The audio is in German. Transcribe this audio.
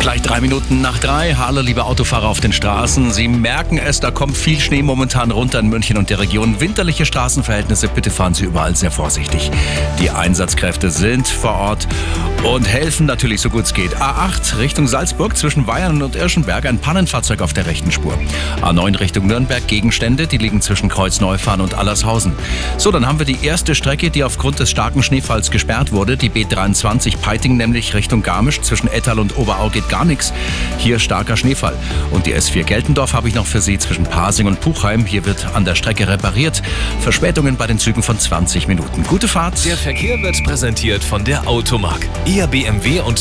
Gleich drei Minuten nach drei. Hallo, liebe Autofahrer auf den Straßen. Sie merken es, da kommt viel Schnee momentan runter in München und der Region. Winterliche Straßenverhältnisse, bitte fahren Sie überall sehr vorsichtig. Die Einsatzkräfte sind vor Ort und helfen natürlich so gut es geht. A8 Richtung Salzburg zwischen Bayern und Irschenberg ein Pannenfahrzeug auf der rechten Spur. A9 Richtung Nürnberg Gegenstände, die liegen zwischen Kreuzneufahren und Allershausen. So, dann haben wir die erste Strecke, die aufgrund des starken Schneefalls gesperrt wurde. Die B23 Peiting nämlich Richtung Garmisch zwischen Ettal und Oberau geht gar nichts. Hier starker Schneefall. Und die S4 Geltendorf habe ich noch für Sie zwischen Pasing und Puchheim. Hier wird an der Strecke repariert. Verspätungen bei den Zügen von 20 Minuten. Gute Fahrt. Der Verkehr wird präsentiert von der Automark. Ihr BMW und